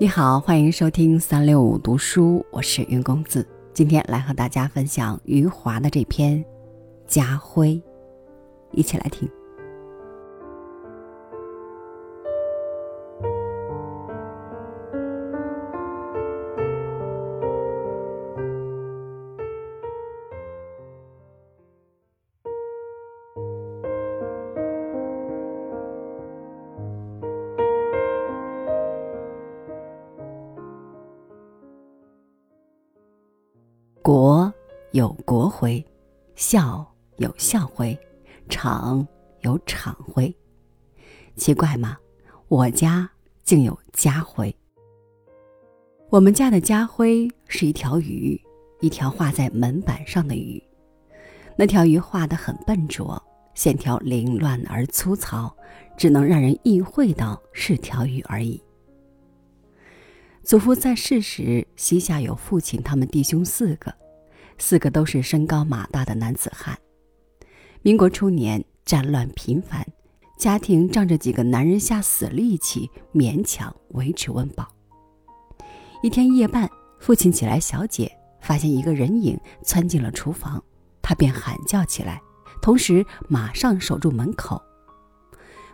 你好，欢迎收听三六五读书，我是云公子。今天来和大家分享余华的这篇《家辉》，一起来听。有国徽，校有校徽，厂有厂徽。奇怪吗？我家竟有家徽。我们家的家徽是一条鱼，一条画在门板上的鱼。那条鱼画得很笨拙，线条凌乱而粗糙，只能让人意会到是条鱼而已。祖父在世时，膝下有父亲他们弟兄四个，四个都是身高马大的男子汉。民国初年，战乱频繁，家庭仗着几个男人下死力气，勉强维持温饱。一天夜半，父亲起来小解，发现一个人影窜进了厨房，他便喊叫起来，同时马上守住门口。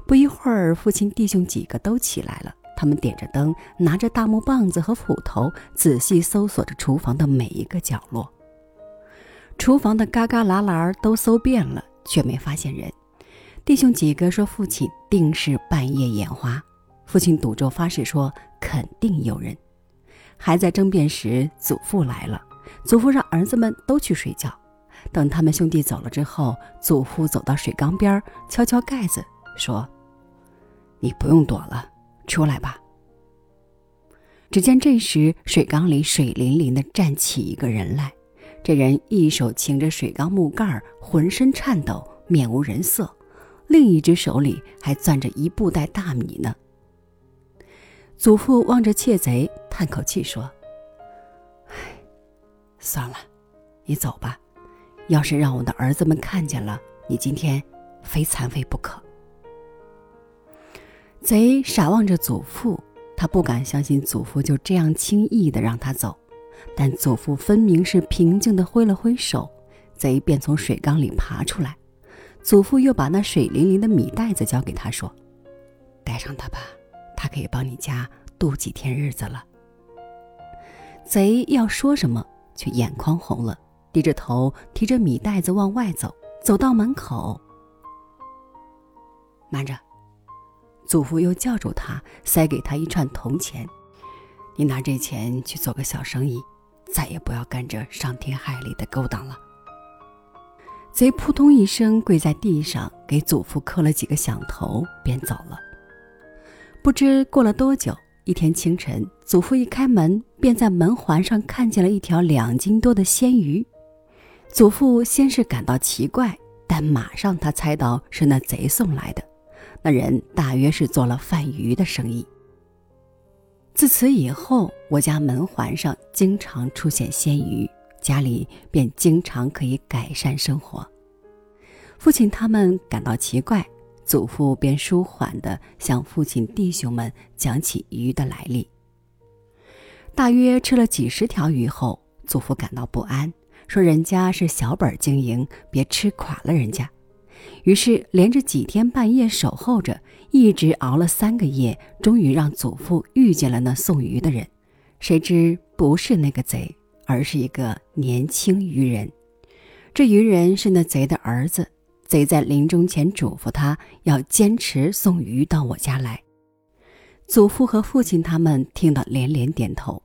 不一会儿，父亲弟兄几个都起来了。他们点着灯，拿着大木棒子和斧头，仔细搜索着厨房的每一个角落。厨房的旮旮旯旯都搜遍了，却没发现人。弟兄几个说：“父亲定是半夜眼花。”父亲赌咒发誓说：“肯定有人。”还在争辩时，祖父来了。祖父让儿子们都去睡觉。等他们兄弟走了之后，祖父走到水缸边，敲敲盖子，说：“你不用躲了。”出来吧。只见这时水缸里水淋淋的站起一个人来，这人一手擎着水缸木盖浑身颤抖，面无人色，另一只手里还攥着一布袋大米呢。祖父望着窃贼，叹口气说：“唉，算了，你走吧。要是让我的儿子们看见了，你今天非残废不可。”贼傻望着祖父，他不敢相信祖父就这样轻易的让他走，但祖父分明是平静的挥了挥手，贼便从水缸里爬出来。祖父又把那水淋淋的米袋子交给他，说：“带上它吧，它可以帮你家度几天日子了。”贼要说什么，却眼眶红了，低着头提着米袋子往外走，走到门口，慢着。祖父又叫住他，塞给他一串铜钱：“你拿这钱去做个小生意，再也不要干这伤天害理的勾当了。”贼扑通一声跪在地上，给祖父磕了几个响头，便走了。不知过了多久，一天清晨，祖父一开门，便在门环上看见了一条两斤多的鲜鱼。祖父先是感到奇怪，但马上他猜到是那贼送来的。那人大约是做了贩鱼的生意。自此以后，我家门环上经常出现鲜鱼，家里便经常可以改善生活。父亲他们感到奇怪，祖父便舒缓地向父亲弟兄们讲起鱼的来历。大约吃了几十条鱼后，祖父感到不安，说：“人家是小本经营，别吃垮了人家。”于是连着几天半夜守候着，一直熬了三个夜，终于让祖父遇见了那送鱼的人。谁知不是那个贼，而是一个年轻渔人。这渔人是那贼的儿子。贼在临终前嘱咐他要坚持送鱼到我家来。祖父和父亲他们听得连连点头。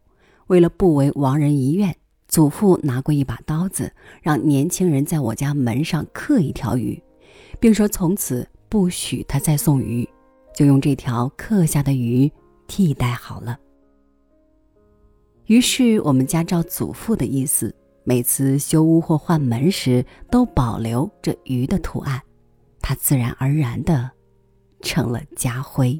为了不为亡人遗愿，祖父拿过一把刀子，让年轻人在我家门上刻一条鱼。并说从此不许他再送鱼，就用这条刻下的鱼替代好了。于是我们家照祖父的意思，每次修屋或换门时都保留这鱼的图案，它自然而然的成了家徽。